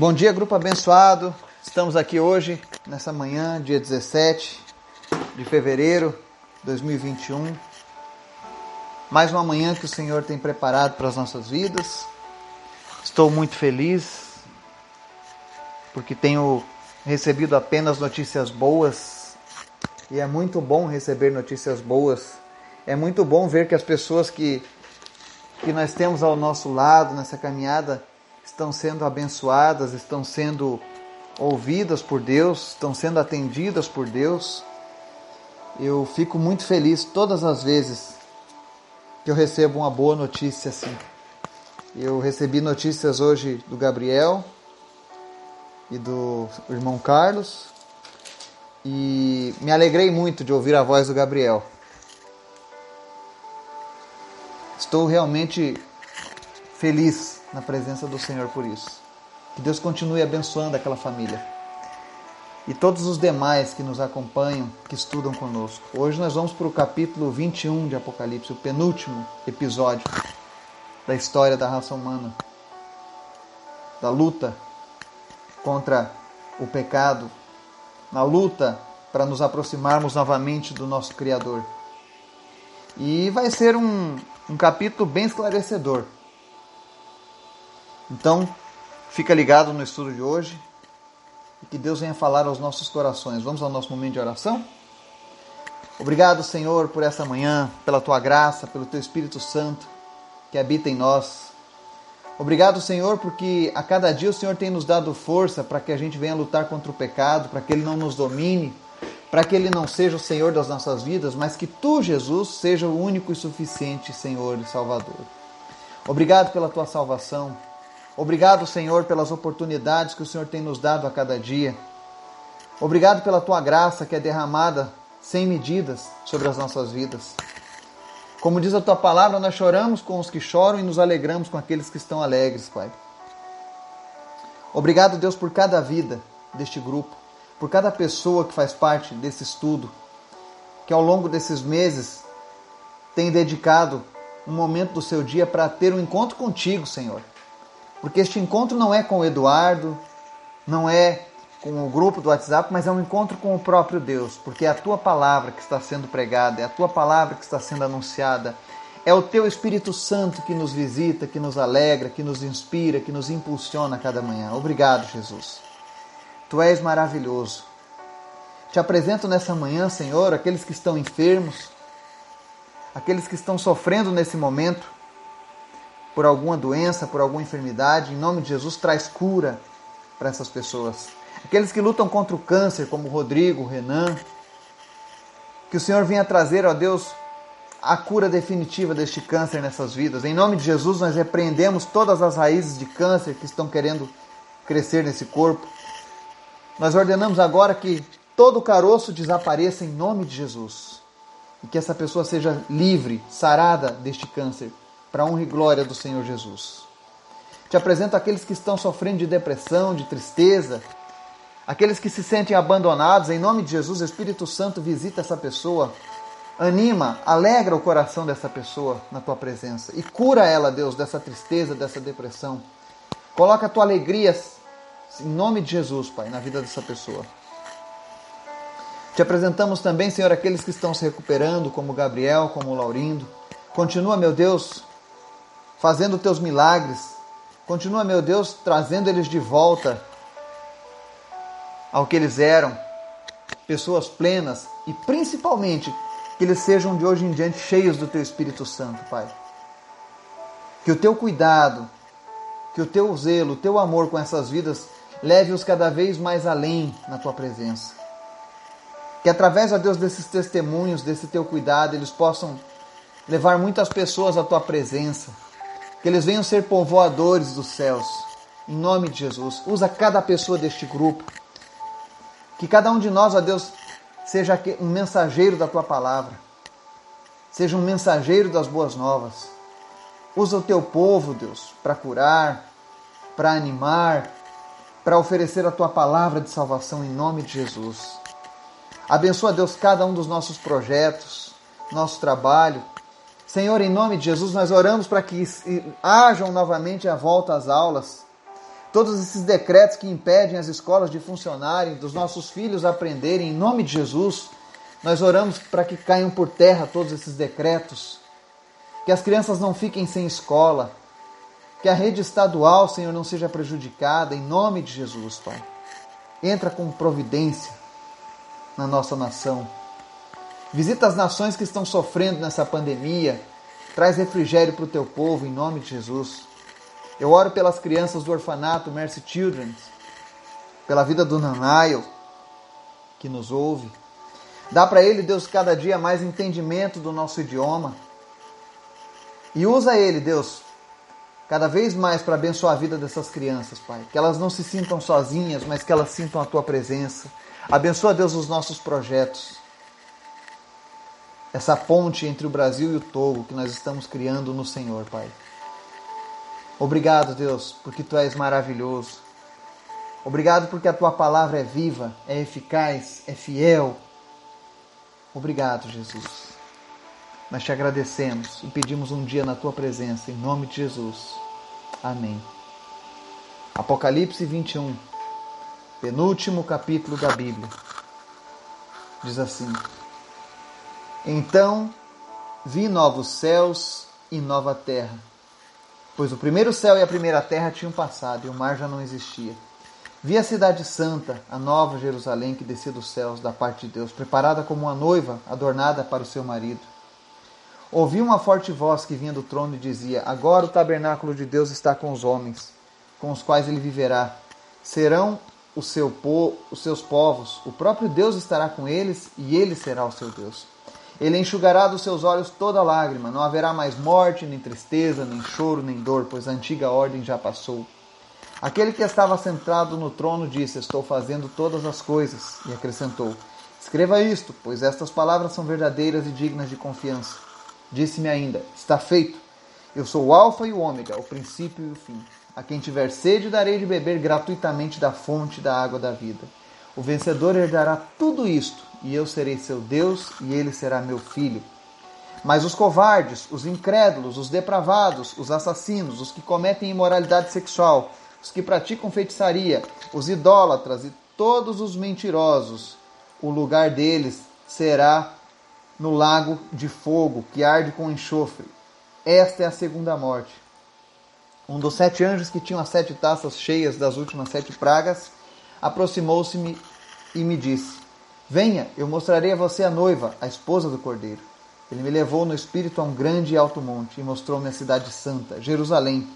Bom dia, grupo abençoado. Estamos aqui hoje, nessa manhã, dia 17 de fevereiro de 2021. Mais uma manhã que o Senhor tem preparado para as nossas vidas. Estou muito feliz porque tenho recebido apenas notícias boas e é muito bom receber notícias boas. É muito bom ver que as pessoas que, que nós temos ao nosso lado nessa caminhada estão sendo abençoadas, estão sendo ouvidas por Deus, estão sendo atendidas por Deus. Eu fico muito feliz todas as vezes que eu recebo uma boa notícia assim. Eu recebi notícias hoje do Gabriel e do irmão Carlos e me alegrei muito de ouvir a voz do Gabriel. Estou realmente feliz na presença do Senhor por isso. Que Deus continue abençoando aquela família. E todos os demais que nos acompanham, que estudam conosco. Hoje nós vamos para o capítulo 21 de Apocalipse, o penúltimo episódio da história da raça humana. Da luta contra o pecado, na luta para nos aproximarmos novamente do nosso Criador. E vai ser um, um capítulo bem esclarecedor então, fica ligado no estudo de hoje e que Deus venha falar aos nossos corações. Vamos ao nosso momento de oração? Obrigado, Senhor, por essa manhã, pela tua graça, pelo teu Espírito Santo que habita em nós. Obrigado, Senhor, porque a cada dia o Senhor tem nos dado força para que a gente venha lutar contra o pecado, para que ele não nos domine, para que ele não seja o Senhor das nossas vidas, mas que tu, Jesus, seja o único e suficiente Senhor e Salvador. Obrigado pela tua salvação. Obrigado, Senhor, pelas oportunidades que o Senhor tem nos dado a cada dia. Obrigado pela tua graça que é derramada sem medidas sobre as nossas vidas. Como diz a tua palavra, nós choramos com os que choram e nos alegramos com aqueles que estão alegres, Pai. Obrigado, Deus, por cada vida deste grupo, por cada pessoa que faz parte desse estudo, que ao longo desses meses tem dedicado um momento do seu dia para ter um encontro contigo, Senhor. Porque este encontro não é com o Eduardo, não é com o grupo do WhatsApp, mas é um encontro com o próprio Deus, porque é a tua palavra que está sendo pregada, é a tua palavra que está sendo anunciada, é o teu Espírito Santo que nos visita, que nos alegra, que nos inspira, que nos impulsiona cada manhã. Obrigado, Jesus. Tu és maravilhoso. Te apresento nessa manhã, Senhor, aqueles que estão enfermos, aqueles que estão sofrendo nesse momento por alguma doença, por alguma enfermidade, em nome de Jesus, traz cura para essas pessoas. Aqueles que lutam contra o câncer, como Rodrigo, Renan, que o Senhor venha trazer, ó Deus, a cura definitiva deste câncer nessas vidas. Em nome de Jesus, nós repreendemos todas as raízes de câncer que estão querendo crescer nesse corpo. Nós ordenamos agora que todo caroço desapareça em nome de Jesus e que essa pessoa seja livre, sarada deste câncer para a honra e glória do Senhor Jesus. Te apresento aqueles que estão sofrendo de depressão, de tristeza, aqueles que se sentem abandonados. Em nome de Jesus, Espírito Santo visita essa pessoa, anima, alegra o coração dessa pessoa na tua presença e cura ela, Deus, dessa tristeza, dessa depressão. Coloca a tua alegria, em nome de Jesus, Pai, na vida dessa pessoa. Te apresentamos também, Senhor, aqueles que estão se recuperando, como Gabriel, como Laurindo. Continua, meu Deus, fazendo teus milagres. Continua, meu Deus, trazendo eles de volta ao que eles eram, pessoas plenas e principalmente que eles sejam de hoje em diante cheios do teu Espírito Santo, Pai. Que o teu cuidado, que o teu zelo, o teu amor com essas vidas leve-os cada vez mais além na tua presença. Que através, ó Deus, desses testemunhos, desse teu cuidado, eles possam levar muitas pessoas à tua presença que eles venham ser povoadores dos céus. Em nome de Jesus. Usa cada pessoa deste grupo. Que cada um de nós, ó Deus, seja um mensageiro da tua palavra. Seja um mensageiro das boas novas. Usa o teu povo, Deus, para curar, para animar, para oferecer a tua palavra de salvação em nome de Jesus. Abençoa, Deus, cada um dos nossos projetos, nosso trabalho, Senhor, em nome de Jesus, nós oramos para que hajam novamente a volta às aulas, todos esses decretos que impedem as escolas de funcionarem, dos nossos filhos aprenderem, em nome de Jesus, nós oramos para que caiam por terra todos esses decretos, que as crianças não fiquem sem escola, que a rede estadual, Senhor, não seja prejudicada, em nome de Jesus, Pai. Entra com providência na nossa nação. Visita as nações que estão sofrendo nessa pandemia. Traz refrigério para o teu povo, em nome de Jesus. Eu oro pelas crianças do orfanato Mercy Children, pela vida do Nanaio, que nos ouve. Dá para ele, Deus, cada dia mais entendimento do nosso idioma. E usa ele, Deus, cada vez mais para abençoar a vida dessas crianças, Pai. Que elas não se sintam sozinhas, mas que elas sintam a tua presença. Abençoa, Deus, os nossos projetos. Essa ponte entre o Brasil e o Togo que nós estamos criando no Senhor, Pai. Obrigado, Deus, porque tu és maravilhoso. Obrigado porque a tua palavra é viva, é eficaz, é fiel. Obrigado, Jesus. Nós te agradecemos e pedimos um dia na tua presença, em nome de Jesus. Amém. Apocalipse 21, penúltimo capítulo da Bíblia. Diz assim: Então vi novos céus e nova terra pois o primeiro céu e a primeira terra tinham passado e o mar já não existia. Vi a cidade santa, a nova Jerusalém que descia dos céus da parte de Deus, preparada como uma noiva adornada para o seu marido. Ouvi uma forte voz que vinha do trono e dizia: Agora o tabernáculo de Deus está com os homens, com os quais ele viverá. Serão o seu po os seus povos, o próprio Deus estará com eles e ele será o seu Deus. Ele enxugará dos seus olhos toda lágrima, não haverá mais morte, nem tristeza, nem choro, nem dor, pois a antiga ordem já passou. Aquele que estava sentado no trono disse: Estou fazendo todas as coisas, e acrescentou: Escreva isto, pois estas palavras são verdadeiras e dignas de confiança. Disse-me ainda: Está feito. Eu sou o Alfa e o Ômega, o princípio e o fim. A quem tiver sede, darei de beber gratuitamente da fonte da água da vida. O vencedor herdará tudo isto e eu serei seu Deus, e ele será meu filho. Mas os covardes, os incrédulos, os depravados, os assassinos, os que cometem imoralidade sexual, os que praticam feitiçaria, os idólatras e todos os mentirosos, o lugar deles será no lago de fogo que arde com enxofre. Esta é a segunda morte. Um dos sete anjos que tinham as sete taças cheias das últimas sete pragas aproximou-se-me e me disse: Venha, eu mostrarei a você a noiva, a esposa do cordeiro. Ele me levou no espírito a um grande e alto monte e mostrou-me a cidade santa, Jerusalém,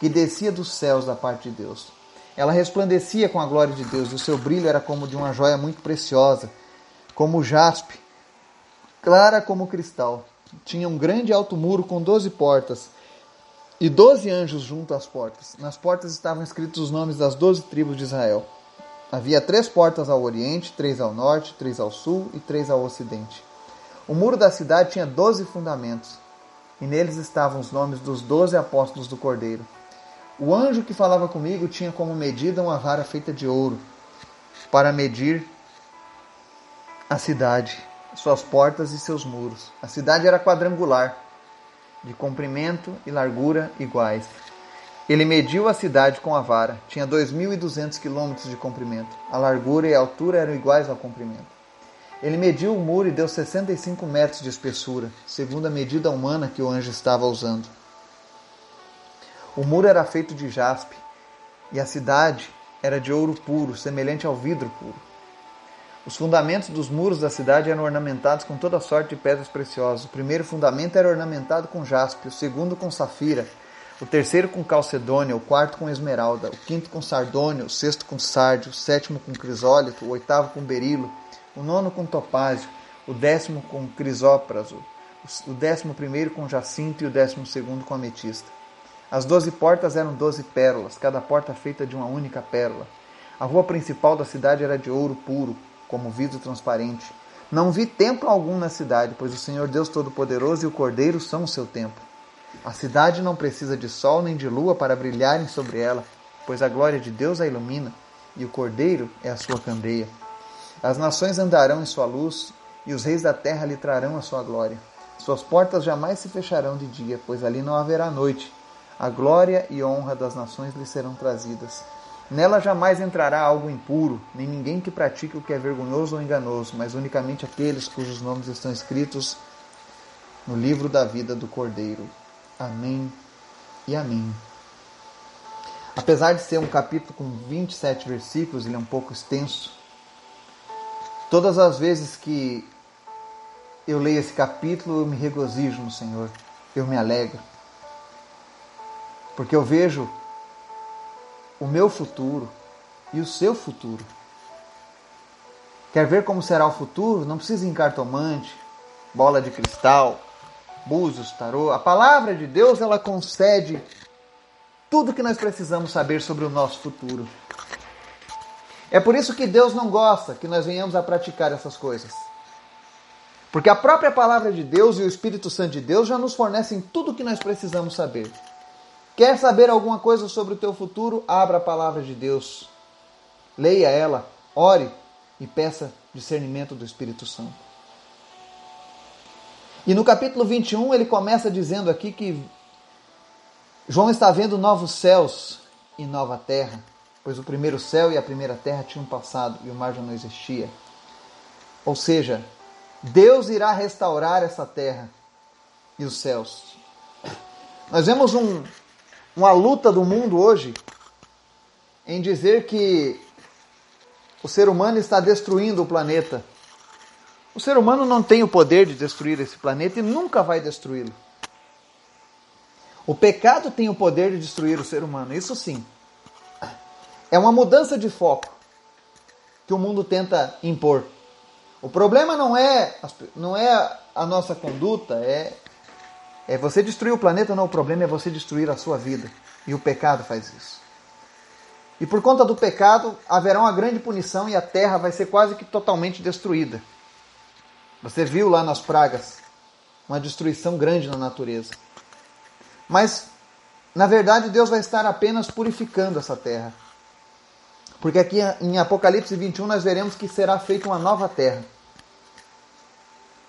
que descia dos céus da parte de Deus. Ela resplandecia com a glória de Deus e o seu brilho era como de uma joia muito preciosa, como jaspe, clara como cristal. Tinha um grande alto muro com doze portas e doze anjos junto às portas. Nas portas estavam escritos os nomes das doze tribos de Israel. Havia três portas ao oriente, três ao norte, três ao sul e três ao ocidente. O muro da cidade tinha doze fundamentos, e neles estavam os nomes dos doze apóstolos do Cordeiro. O anjo que falava comigo tinha como medida uma vara feita de ouro, para medir a cidade, suas portas e seus muros. A cidade era quadrangular, de comprimento e largura iguais. Ele mediu a cidade com a vara. Tinha 2.200 quilômetros de comprimento. A largura e a altura eram iguais ao comprimento. Ele mediu o muro e deu 65 metros de espessura, segundo a medida humana que o anjo estava usando. O muro era feito de jaspe e a cidade era de ouro puro, semelhante ao vidro puro. Os fundamentos dos muros da cidade eram ornamentados com toda sorte de pedras preciosas. O primeiro fundamento era ornamentado com jaspe, o segundo com safira, o terceiro com calcedônia, o quarto com esmeralda, o quinto com sardônio, o sexto com sárdio, o sétimo com crisólito, o oitavo com berilo, o nono com topázio, o décimo com crisópraso, o décimo primeiro com jacinto e o décimo segundo com ametista. As doze portas eram doze pérolas, cada porta feita de uma única pérola. A rua principal da cidade era de ouro puro, como vidro transparente. Não vi templo algum na cidade, pois o Senhor Deus Todo-Poderoso e o Cordeiro são o seu templo. A cidade não precisa de sol nem de lua para brilharem sobre ela, pois a glória de Deus a ilumina e o Cordeiro é a sua candeia. As nações andarão em sua luz e os reis da terra lhe trarão a sua glória. Suas portas jamais se fecharão de dia, pois ali não haverá noite. A glória e honra das nações lhe serão trazidas. Nela jamais entrará algo impuro, nem ninguém que pratique o que é vergonhoso ou enganoso, mas unicamente aqueles cujos nomes estão escritos no livro da vida do Cordeiro. Amém e amém. Apesar de ser um capítulo com 27 versículos, ele é um pouco extenso. Todas as vezes que eu leio esse capítulo, eu me regozijo no Senhor, eu me alegro. Porque eu vejo o meu futuro e o seu futuro. Quer ver como será o futuro? Não precisa em cartomante, bola de cristal, búzios, tarô. A palavra de Deus, ela concede tudo que nós precisamos saber sobre o nosso futuro. É por isso que Deus não gosta que nós venhamos a praticar essas coisas. Porque a própria palavra de Deus e o Espírito Santo de Deus já nos fornecem tudo o que nós precisamos saber. Quer saber alguma coisa sobre o teu futuro? Abra a palavra de Deus. Leia ela, ore e peça discernimento do Espírito Santo. E no capítulo 21 ele começa dizendo aqui que João está vendo novos céus e nova terra, pois o primeiro céu e a primeira terra tinham passado e o mar já não existia. Ou seja, Deus irá restaurar essa terra e os céus. Nós vemos um, uma luta do mundo hoje em dizer que o ser humano está destruindo o planeta. O ser humano não tem o poder de destruir esse planeta e nunca vai destruí-lo. O pecado tem o poder de destruir o ser humano, isso sim. É uma mudança de foco que o mundo tenta impor. O problema não é, não é a nossa conduta, é é você destruir o planeta, não. O problema é você destruir a sua vida. E o pecado faz isso. E por conta do pecado, haverá uma grande punição e a terra vai ser quase que totalmente destruída. Você viu lá nas pragas uma destruição grande na natureza. Mas, na verdade, Deus vai estar apenas purificando essa terra. Porque aqui em Apocalipse 21 nós veremos que será feita uma nova terra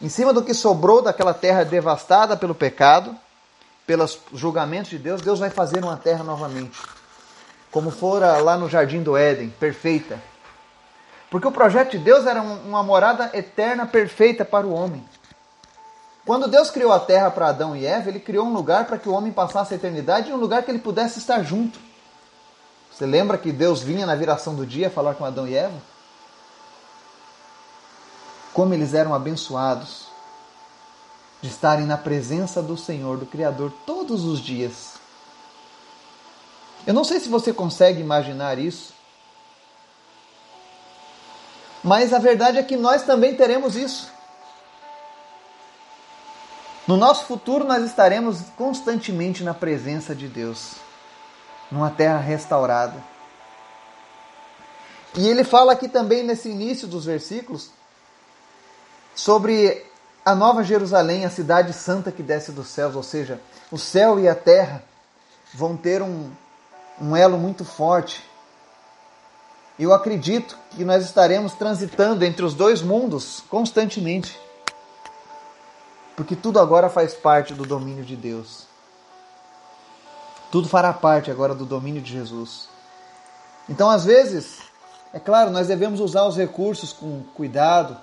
em cima do que sobrou daquela terra devastada pelo pecado, pelos julgamentos de Deus, Deus vai fazer uma terra novamente. Como fora lá no jardim do Éden, perfeita. Porque o projeto de Deus era uma morada eterna perfeita para o homem. Quando Deus criou a terra para Adão e Eva, ele criou um lugar para que o homem passasse a eternidade e um lugar que ele pudesse estar junto. Você lembra que Deus vinha na viração do dia falar com Adão e Eva? como eles eram abençoados de estarem na presença do Senhor, do Criador, todos os dias. Eu não sei se você consegue imaginar isso, mas a verdade é que nós também teremos isso. No nosso futuro, nós estaremos constantemente na presença de Deus, numa terra restaurada. E ele fala aqui também nesse início dos versículos sobre a Nova Jerusalém, a cidade santa que desce dos céus, ou seja, o céu e a terra vão ter um, um elo muito forte. Eu acredito que nós estaremos transitando entre os dois mundos constantemente. Porque tudo agora faz parte do domínio de Deus. Tudo fará parte agora do domínio de Jesus. Então, às vezes, é claro, nós devemos usar os recursos com cuidado,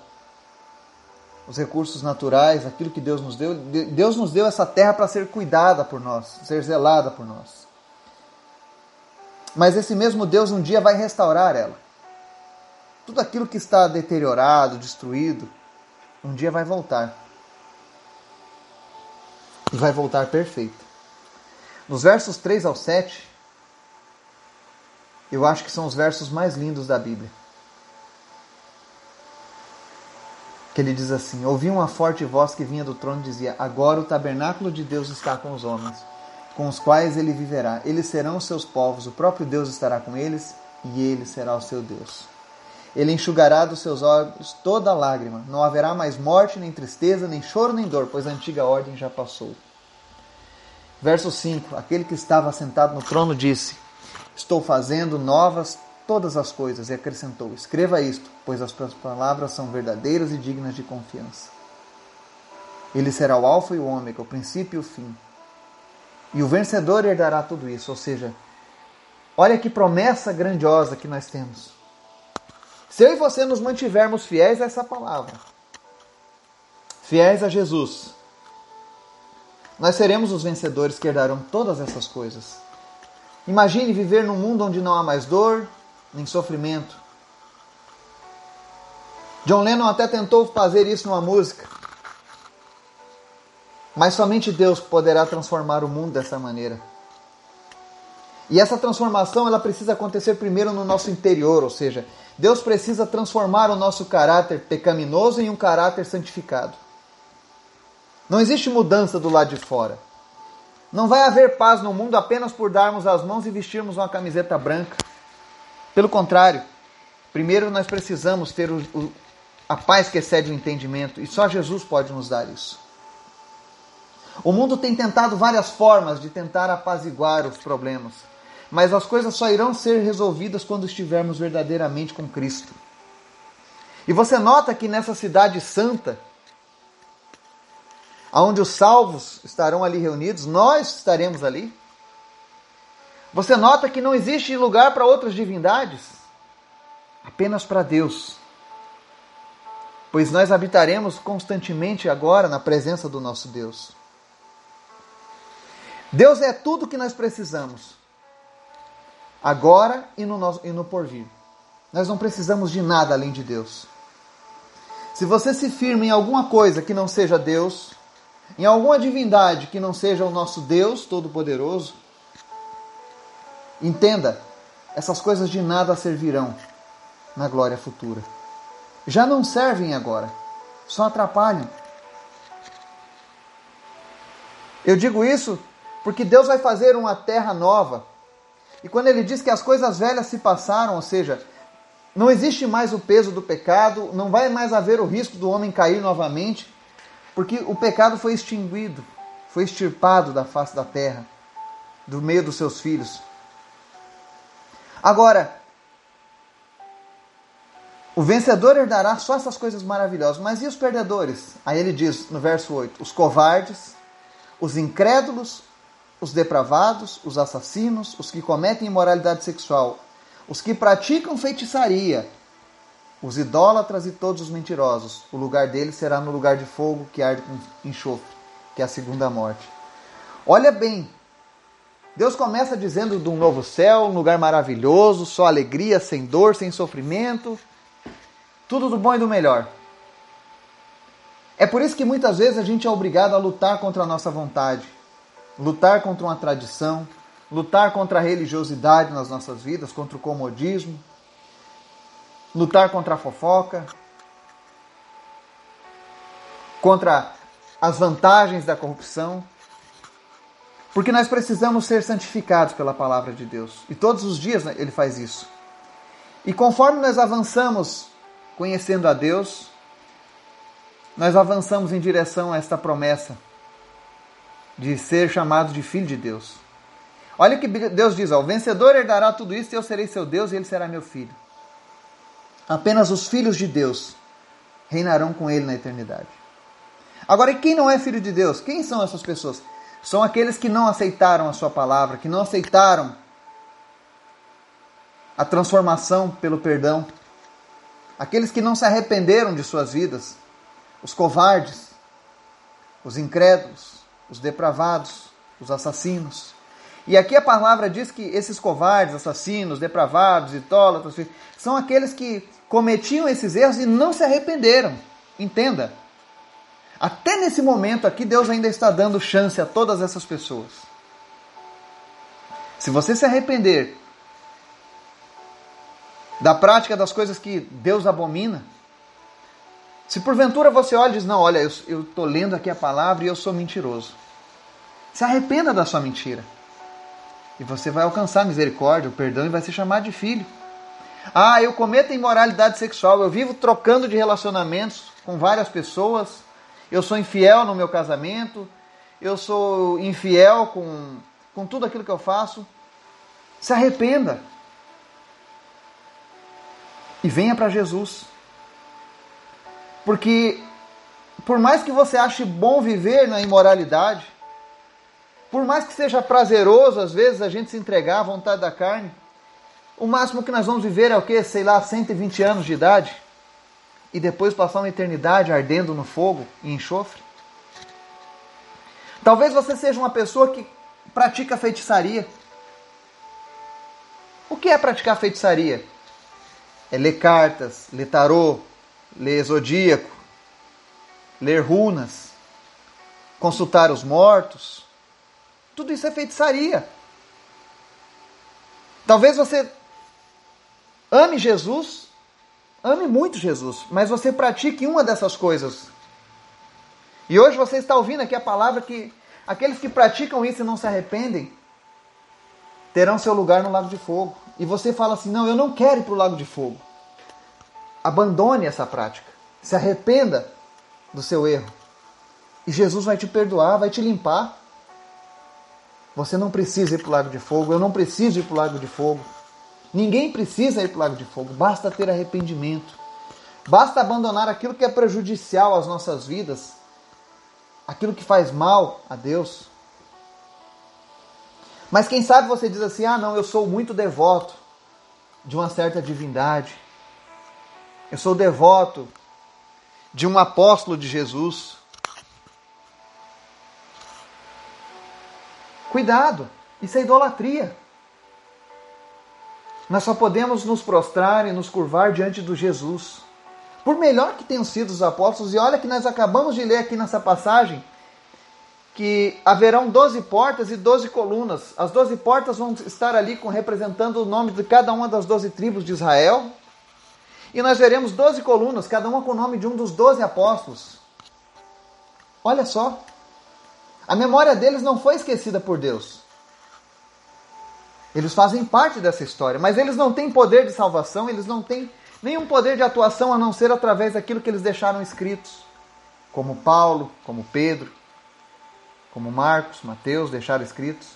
os recursos naturais, aquilo que Deus nos deu. Deus nos deu essa terra para ser cuidada por nós, ser zelada por nós. Mas esse mesmo Deus um dia vai restaurar ela. Tudo aquilo que está deteriorado, destruído, um dia vai voltar. E vai voltar perfeito. Nos versos 3 ao 7, eu acho que são os versos mais lindos da Bíblia. que ele diz assim: Ouvi uma forte voz que vinha do trono e dizia: Agora o tabernáculo de Deus está com os homens, com os quais ele viverá. Eles serão seus povos, o próprio Deus estará com eles e ele será o seu Deus. Ele enxugará dos seus olhos toda lágrima. Não haverá mais morte, nem tristeza, nem choro, nem dor, pois a antiga ordem já passou. Verso 5: Aquele que estava sentado no trono disse: Estou fazendo novas todas as coisas e acrescentou: Escreva isto, pois as tuas palavras são verdadeiras e dignas de confiança. Ele será o Alfa e o Ômega, o princípio e o fim. E o vencedor herdará tudo isso, ou seja, Olha que promessa grandiosa que nós temos. Se eu e você nos mantivermos fiéis a essa palavra, fiéis a Jesus, nós seremos os vencedores que herdarão todas essas coisas. Imagine viver num mundo onde não há mais dor, nem sofrimento. John Lennon até tentou fazer isso numa música. Mas somente Deus poderá transformar o mundo dessa maneira. E essa transformação ela precisa acontecer primeiro no nosso interior, ou seja, Deus precisa transformar o nosso caráter pecaminoso em um caráter santificado. Não existe mudança do lado de fora. Não vai haver paz no mundo apenas por darmos as mãos e vestirmos uma camiseta branca. Pelo contrário, primeiro nós precisamos ter o, o, a paz que excede o entendimento e só Jesus pode nos dar isso. O mundo tem tentado várias formas de tentar apaziguar os problemas, mas as coisas só irão ser resolvidas quando estivermos verdadeiramente com Cristo. E você nota que nessa cidade santa, onde os salvos estarão ali reunidos, nós estaremos ali. Você nota que não existe lugar para outras divindades, apenas para Deus. Pois nós habitaremos constantemente agora na presença do nosso Deus. Deus é tudo que nós precisamos, agora e no, nosso, e no porvir. Nós não precisamos de nada além de Deus. Se você se firma em alguma coisa que não seja Deus, em alguma divindade que não seja o nosso Deus Todo-Poderoso, entenda, essas coisas de nada servirão na glória futura. Já não servem agora, só atrapalham. Eu digo isso porque Deus vai fazer uma terra nova. E quando ele diz que as coisas velhas se passaram, ou seja, não existe mais o peso do pecado, não vai mais haver o risco do homem cair novamente, porque o pecado foi extinguido, foi extirpado da face da terra, do meio dos seus filhos. Agora, o vencedor herdará só essas coisas maravilhosas, mas e os perdedores? Aí ele diz no verso 8: os covardes, os incrédulos, os depravados, os assassinos, os que cometem imoralidade sexual, os que praticam feitiçaria, os idólatras e todos os mentirosos. O lugar deles será no lugar de fogo que arde com enxofre, que é a segunda morte. Olha bem, Deus começa dizendo de um novo céu, um lugar maravilhoso, só alegria, sem dor, sem sofrimento, tudo do bom e do melhor. É por isso que muitas vezes a gente é obrigado a lutar contra a nossa vontade, lutar contra uma tradição, lutar contra a religiosidade nas nossas vidas, contra o comodismo, lutar contra a fofoca, contra as vantagens da corrupção, porque nós precisamos ser santificados pela palavra de Deus. E todos os dias né, ele faz isso. E conforme nós avançamos conhecendo a Deus, nós avançamos em direção a esta promessa de ser chamado de filho de Deus. Olha o que Deus diz: ó, o vencedor herdará tudo isso, e eu serei seu Deus, e ele será meu filho. Apenas os filhos de Deus reinarão com ele na eternidade. Agora, e quem não é filho de Deus? Quem são essas pessoas? São aqueles que não aceitaram a sua palavra, que não aceitaram a transformação pelo perdão, aqueles que não se arrependeram de suas vidas, os covardes, os incrédulos, os depravados, os assassinos. E aqui a palavra diz que esses covardes, assassinos, depravados, idólatras, são aqueles que cometiam esses erros e não se arrependeram. Entenda. Até nesse momento aqui, Deus ainda está dando chance a todas essas pessoas. Se você se arrepender da prática das coisas que Deus abomina, se porventura você olha e diz: Não, olha, eu estou lendo aqui a palavra e eu sou mentiroso. Se arrependa da sua mentira. E você vai alcançar a misericórdia, o perdão e vai ser chamado de filho. Ah, eu cometo imoralidade sexual, eu vivo trocando de relacionamentos com várias pessoas, eu sou infiel no meu casamento, eu sou infiel com, com tudo aquilo que eu faço. Se arrependa. E venha para Jesus. Porque, por mais que você ache bom viver na imoralidade, por mais que seja prazeroso às vezes a gente se entregar à vontade da carne, o máximo que nós vamos viver é o quê? Sei lá, 120 anos de idade? E depois passar uma eternidade ardendo no fogo e enxofre? Talvez você seja uma pessoa que pratica feitiçaria. O que é praticar feitiçaria? É ler cartas, ler tarô, ler zodíaco, ler runas, consultar os mortos. Tudo isso é feitiçaria. Talvez você ame Jesus, ame muito Jesus, mas você pratique uma dessas coisas. E hoje você está ouvindo aqui a palavra que aqueles que praticam isso e não se arrependem terão seu lugar no lago de fogo. E você fala assim: não, eu não quero ir para o lago de fogo. Abandone essa prática. Se arrependa do seu erro. E Jesus vai te perdoar, vai te limpar. Você não precisa ir para o lago de fogo, eu não preciso ir para o lago de fogo. Ninguém precisa ir para o lago de fogo, basta ter arrependimento. Basta abandonar aquilo que é prejudicial às nossas vidas, aquilo que faz mal a Deus. Mas quem sabe você diz assim: ah, não, eu sou muito devoto de uma certa divindade. Eu sou devoto de um apóstolo de Jesus. Cuidado, isso é idolatria. Nós só podemos nos prostrar e nos curvar diante do Jesus. Por melhor que tenham sido os apóstolos, e olha que nós acabamos de ler aqui nessa passagem que haverão doze portas e doze colunas. As doze portas vão estar ali com, representando o nome de cada uma das doze tribos de Israel. E nós veremos doze colunas, cada uma com o nome de um dos doze apóstolos. Olha só. A memória deles não foi esquecida por Deus. Eles fazem parte dessa história, mas eles não têm poder de salvação, eles não têm nenhum poder de atuação a não ser através daquilo que eles deixaram escritos, como Paulo, como Pedro, como Marcos, Mateus deixaram escritos.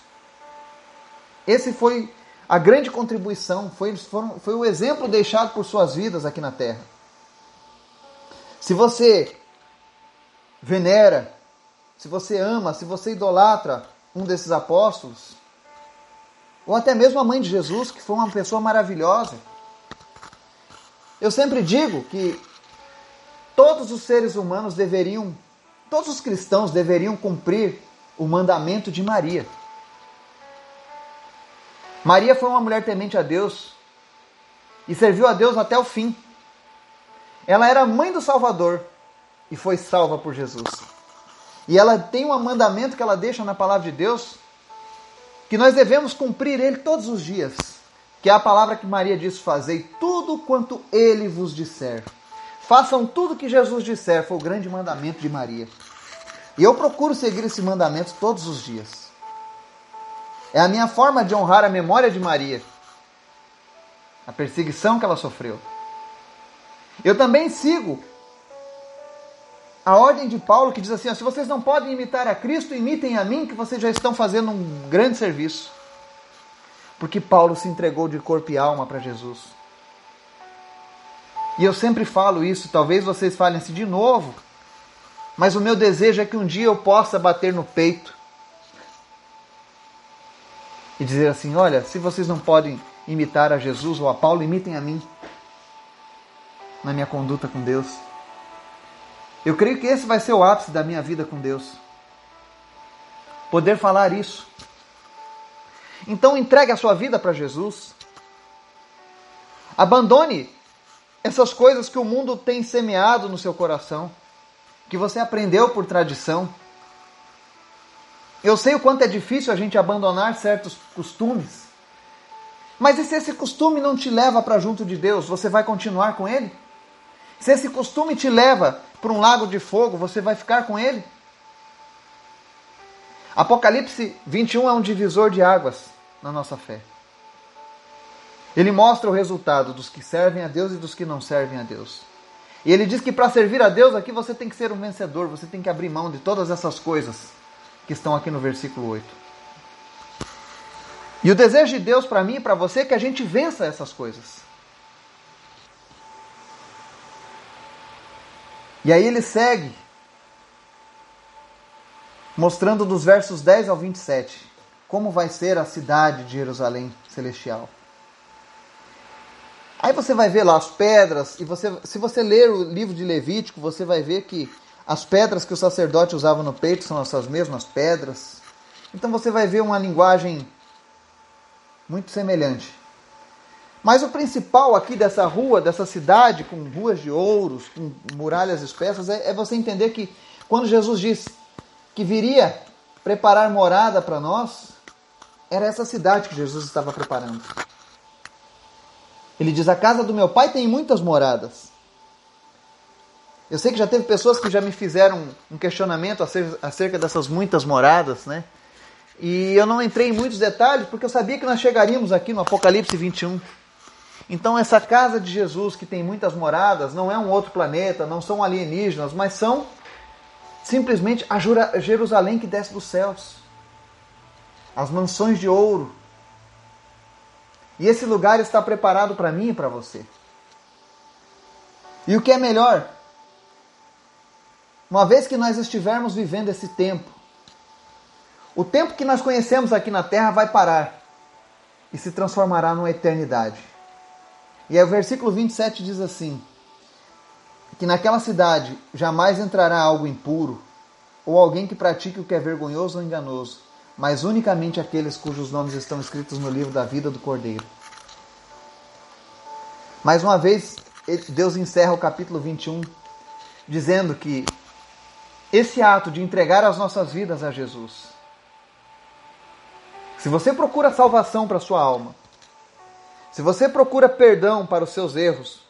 Esse foi a grande contribuição, foi, foram, foi o exemplo deixado por suas vidas aqui na terra. Se você venera, se você ama, se você idolatra um desses apóstolos, ou até mesmo a mãe de Jesus, que foi uma pessoa maravilhosa. Eu sempre digo que todos os seres humanos deveriam, todos os cristãos deveriam cumprir o mandamento de Maria. Maria foi uma mulher temente a Deus e serviu a Deus até o fim. Ela era mãe do Salvador e foi salva por Jesus. E ela tem um mandamento que ela deixa na palavra de Deus que nós devemos cumprir ele todos os dias, que é a palavra que Maria diz: Fazei tudo quanto ele vos disser. Façam tudo que Jesus disser, foi o grande mandamento de Maria. E eu procuro seguir esse mandamento todos os dias. É a minha forma de honrar a memória de Maria, a perseguição que ela sofreu. Eu também sigo a ordem de Paulo que diz assim: se vocês não podem imitar a Cristo, imitem a mim, que vocês já estão fazendo um grande serviço. Porque Paulo se entregou de corpo e alma para Jesus. E eu sempre falo isso, talvez vocês falem assim de novo, mas o meu desejo é que um dia eu possa bater no peito e dizer assim: olha, se vocês não podem imitar a Jesus ou a Paulo, imitem a mim na minha conduta com Deus. Eu creio que esse vai ser o ápice da minha vida com Deus. Poder falar isso. Então entregue a sua vida para Jesus. Abandone essas coisas que o mundo tem semeado no seu coração, que você aprendeu por tradição. Eu sei o quanto é difícil a gente abandonar certos costumes. Mas e se esse costume não te leva para junto de Deus, você vai continuar com ele? Se esse costume te leva para um lago de fogo, você vai ficar com ele? Apocalipse 21 é um divisor de águas na nossa fé. Ele mostra o resultado dos que servem a Deus e dos que não servem a Deus. E ele diz que para servir a Deus aqui você tem que ser um vencedor, você tem que abrir mão de todas essas coisas que estão aqui no versículo 8. E o desejo de Deus para mim e para você é que a gente vença essas coisas. E aí ele segue, mostrando dos versos 10 ao 27 como vai ser a cidade de Jerusalém celestial. Aí você vai ver lá as pedras, e você, se você ler o livro de Levítico, você vai ver que as pedras que o sacerdote usava no peito são essas mesmas pedras. Então você vai ver uma linguagem muito semelhante. Mas o principal aqui dessa rua, dessa cidade, com ruas de ouros, com muralhas espessas, é, é você entender que quando Jesus disse que viria preparar morada para nós, era essa cidade que Jesus estava preparando. Ele diz: A casa do meu pai tem muitas moradas. Eu sei que já teve pessoas que já me fizeram um questionamento acerca dessas muitas moradas, né? E eu não entrei em muitos detalhes porque eu sabia que nós chegaríamos aqui no Apocalipse 21. Então, essa casa de Jesus, que tem muitas moradas, não é um outro planeta, não são alienígenas, mas são simplesmente a Jerusalém que desce dos céus. As mansões de ouro. E esse lugar está preparado para mim e para você. E o que é melhor? Uma vez que nós estivermos vivendo esse tempo, o tempo que nós conhecemos aqui na terra vai parar e se transformará numa eternidade. E aí o versículo 27 diz assim: que naquela cidade jamais entrará algo impuro ou alguém que pratique o que é vergonhoso ou enganoso, mas unicamente aqueles cujos nomes estão escritos no livro da vida do Cordeiro. Mais uma vez, Deus encerra o capítulo 21 dizendo que esse ato de entregar as nossas vidas a Jesus, se você procura salvação para sua alma, se você procura perdão para os seus erros,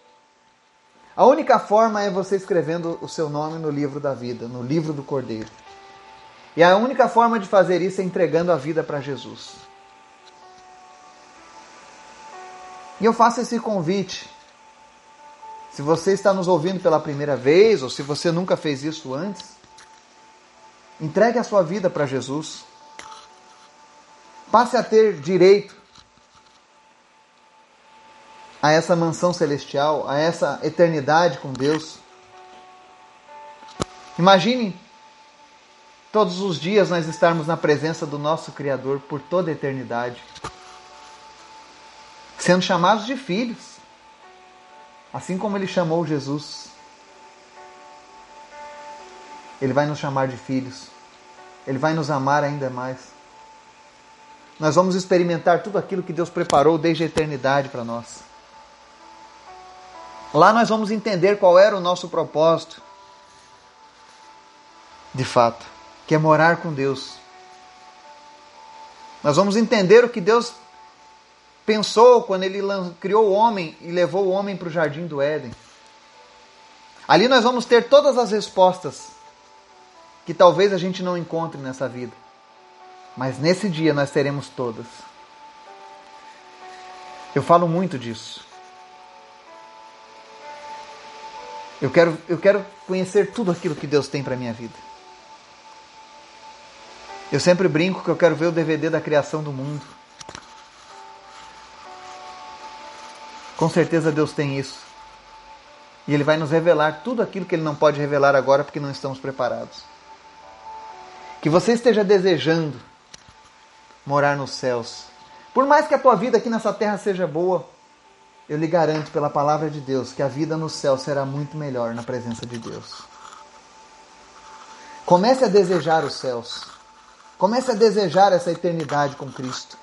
a única forma é você escrevendo o seu nome no livro da vida, no livro do Cordeiro. E a única forma de fazer isso é entregando a vida para Jesus. E eu faço esse convite. Se você está nos ouvindo pela primeira vez, ou se você nunca fez isso antes, entregue a sua vida para Jesus. Passe a ter direito a essa mansão celestial, a essa eternidade com Deus. Imagine todos os dias nós estarmos na presença do nosso Criador por toda a eternidade, sendo chamados de filhos, assim como Ele chamou Jesus. Ele vai nos chamar de filhos, Ele vai nos amar ainda mais. Nós vamos experimentar tudo aquilo que Deus preparou desde a eternidade para nós. Lá nós vamos entender qual era o nosso propósito, de fato, que é morar com Deus. Nós vamos entender o que Deus pensou quando Ele criou o homem e levou o homem para o jardim do Éden. Ali nós vamos ter todas as respostas que talvez a gente não encontre nessa vida. Mas nesse dia nós teremos todas. Eu falo muito disso. Eu quero, eu quero conhecer tudo aquilo que Deus tem para minha vida. Eu sempre brinco que eu quero ver o DVD da criação do mundo. Com certeza Deus tem isso. E Ele vai nos revelar tudo aquilo que Ele não pode revelar agora porque não estamos preparados. Que você esteja desejando morar nos céus. Por mais que a tua vida aqui nessa terra seja boa, eu lhe garanto pela palavra de Deus que a vida no céu será muito melhor na presença de Deus. Comece a desejar os céus. Comece a desejar essa eternidade com Cristo.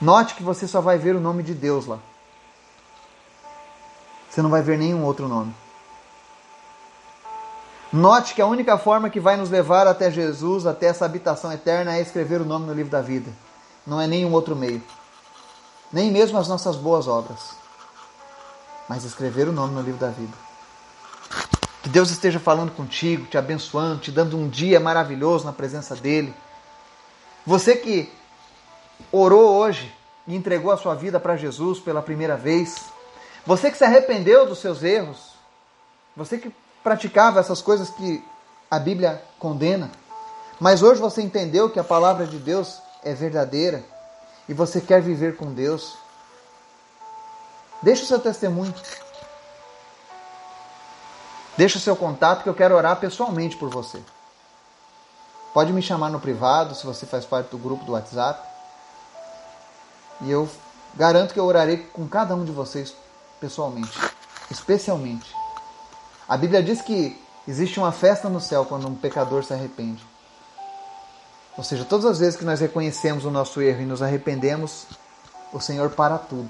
Note que você só vai ver o nome de Deus lá. Você não vai ver nenhum outro nome. Note que a única forma que vai nos levar até Jesus, até essa habitação eterna, é escrever o nome no livro da vida. Não é nenhum outro meio nem mesmo as nossas boas obras, mas escrever o nome no livro da vida. Que Deus esteja falando contigo, te abençoando, te dando um dia maravilhoso na presença dEle. Você que orou hoje e entregou a sua vida para Jesus pela primeira vez, você que se arrependeu dos seus erros, você que praticava essas coisas que a Bíblia condena, mas hoje você entendeu que a palavra de Deus é verdadeira e você quer viver com Deus, deixe o seu testemunho. Deixe o seu contato que eu quero orar pessoalmente por você. Pode me chamar no privado se você faz parte do grupo do WhatsApp. E eu Garanto que eu orarei com cada um de vocês pessoalmente, especialmente. A Bíblia diz que existe uma festa no céu quando um pecador se arrepende. Ou seja, todas as vezes que nós reconhecemos o nosso erro e nos arrependemos, o Senhor para tudo.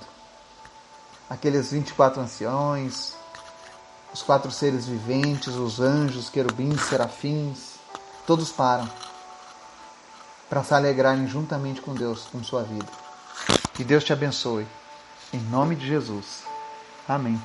Aqueles 24 anciões, os quatro seres viventes, os anjos, querubins, serafins, todos param para se alegrarem juntamente com Deus, com sua vida. Que Deus te abençoe. Em nome de Jesus. Amém.